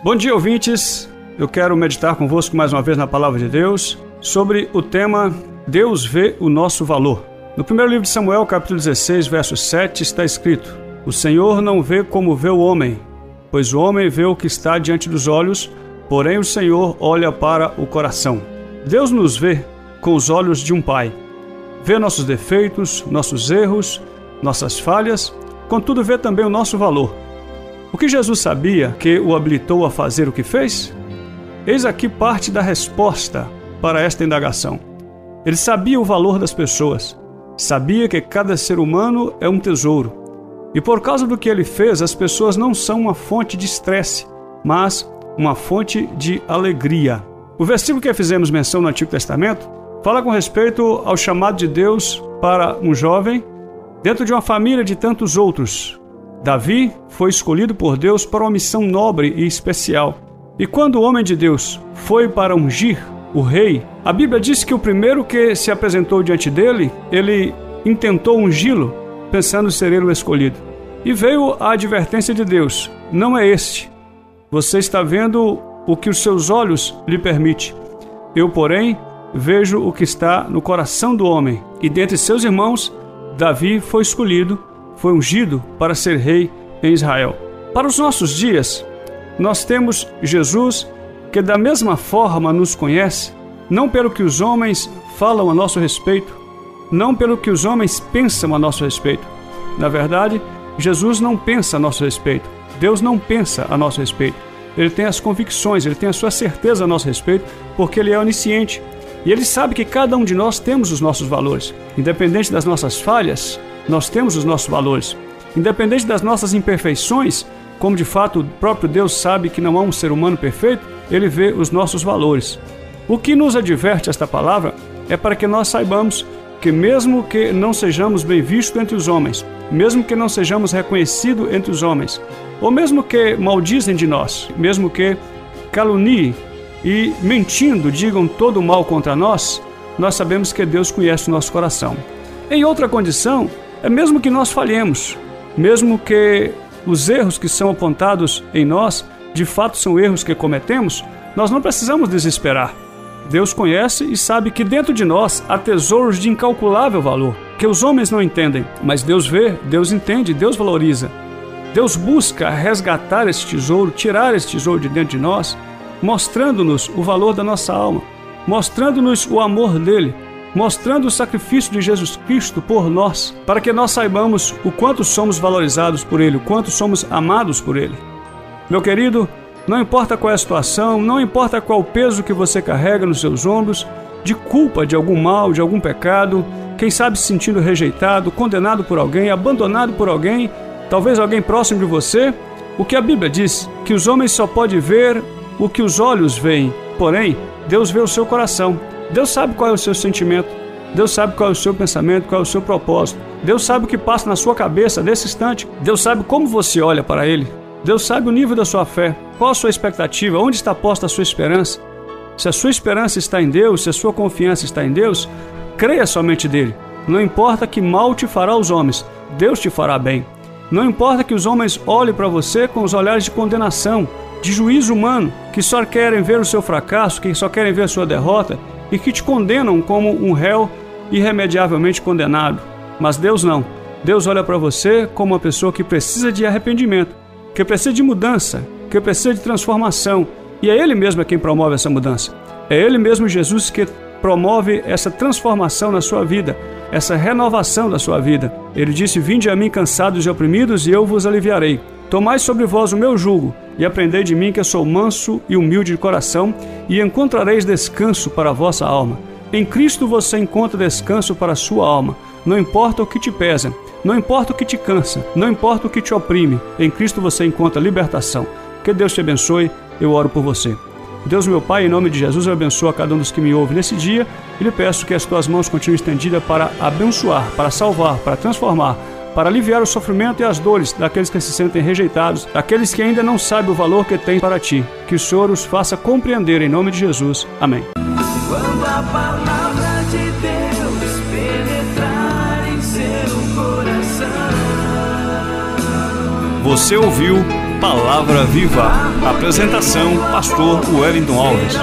Bom dia, ouvintes. Eu quero meditar convosco mais uma vez na palavra de Deus sobre o tema Deus vê o nosso valor. No primeiro livro de Samuel, capítulo 16, verso 7, está escrito: O Senhor não vê como vê o homem, pois o homem vê o que está diante dos olhos, porém o Senhor olha para o coração. Deus nos vê com os olhos de um pai. Vê nossos defeitos, nossos erros, nossas falhas, contudo vê também o nosso valor. O que Jesus sabia que o habilitou a fazer o que fez? Eis aqui parte da resposta para esta indagação. Ele sabia o valor das pessoas, sabia que cada ser humano é um tesouro. E por causa do que ele fez, as pessoas não são uma fonte de estresse, mas uma fonte de alegria. O versículo que fizemos menção no Antigo Testamento fala com respeito ao chamado de Deus para um jovem dentro de uma família de tantos outros, Davi foi escolhido por Deus para uma missão nobre e especial. E quando o homem de Deus foi para ungir o rei, a Bíblia diz que o primeiro que se apresentou diante dele, ele intentou ungí-lo, pensando ser ele o escolhido. E veio a advertência de Deus: não é este. Você está vendo o que os seus olhos lhe permite. Eu, porém, vejo o que está no coração do homem. E dentre seus irmãos, Davi foi escolhido foi ungido para ser rei em Israel. Para os nossos dias, nós temos Jesus que da mesma forma nos conhece, não pelo que os homens falam a nosso respeito, não pelo que os homens pensam a nosso respeito. Na verdade, Jesus não pensa a nosso respeito. Deus não pensa a nosso respeito. Ele tem as convicções, ele tem a sua certeza a nosso respeito, porque ele é onisciente. E ele sabe que cada um de nós temos os nossos valores. Independente das nossas falhas, nós temos os nossos valores. Independente das nossas imperfeições, como de fato o próprio Deus sabe que não há um ser humano perfeito, ele vê os nossos valores. O que nos adverte esta palavra é para que nós saibamos que, mesmo que não sejamos bem vistos entre os homens, mesmo que não sejamos reconhecidos entre os homens, ou mesmo que maldizem de nós, mesmo que caluniem e mentindo digam todo o mal contra nós, nós sabemos que Deus conhece o nosso coração. Em outra condição, é mesmo que nós falhemos, mesmo que os erros que são apontados em nós de fato são erros que cometemos, nós não precisamos desesperar. Deus conhece e sabe que dentro de nós há tesouros de incalculável valor, que os homens não entendem, mas Deus vê, Deus entende, Deus valoriza. Deus busca resgatar esse tesouro, tirar esse tesouro de dentro de nós, mostrando-nos o valor da nossa alma, mostrando-nos o amor dele, mostrando o sacrifício de Jesus Cristo por nós, para que nós saibamos o quanto somos valorizados por Ele, o quanto somos amados por Ele. Meu querido, não importa qual é a situação, não importa qual o peso que você carrega nos seus ombros, de culpa de algum mal, de algum pecado, quem sabe se sentindo rejeitado, condenado por alguém, abandonado por alguém, talvez alguém próximo de você, o que a Bíblia diz, que os homens só podem ver o que os olhos veem, porém, Deus vê o seu coração. Deus sabe qual é o seu sentimento. Deus sabe qual é o seu pensamento, qual é o seu propósito. Deus sabe o que passa na sua cabeça nesse instante. Deus sabe como você olha para Ele. Deus sabe o nível da sua fé. Qual a sua expectativa? Onde está posta a sua esperança? Se a sua esperança está em Deus, se a sua confiança está em Deus, creia somente dele. Não importa que mal te fará os homens, Deus te fará bem. Não importa que os homens olhem para você com os olhares de condenação, de juízo humano, que só querem ver o seu fracasso, que só querem ver a sua derrota, e que te condenam como um réu irremediavelmente condenado. Mas Deus não. Deus olha para você como uma pessoa que precisa de arrependimento, que precisa de mudança, que precisa de transformação. E é Ele mesmo quem promove essa mudança. É Ele mesmo, Jesus, que promove essa transformação na sua vida, essa renovação da sua vida. Ele disse: Vinde a mim cansados e oprimidos, e eu vos aliviarei. Tomai sobre vós o meu jugo e aprendei de mim que eu sou manso e humilde de coração, e encontrareis descanso para a vossa alma. Em Cristo você encontra descanso para a sua alma. Não importa o que te pesa, não importa o que te cansa, não importa o que te oprime, em Cristo você encontra libertação. Que Deus te abençoe, eu oro por você. Deus, meu Pai, em nome de Jesus, eu abençoo a cada um dos que me ouve nesse dia e lhe peço que as tuas mãos continuem estendidas para abençoar, para salvar, para transformar, para aliviar o sofrimento e as dores daqueles que se sentem rejeitados, daqueles que ainda não sabem o valor que têm para ti. Que o Senhor os faça compreender em nome de Jesus. Amém. Quando a palavra de Deus penetrar em seu coração. Você ouviu Palavra Viva. Apresentação: Pastor Wellington Alves.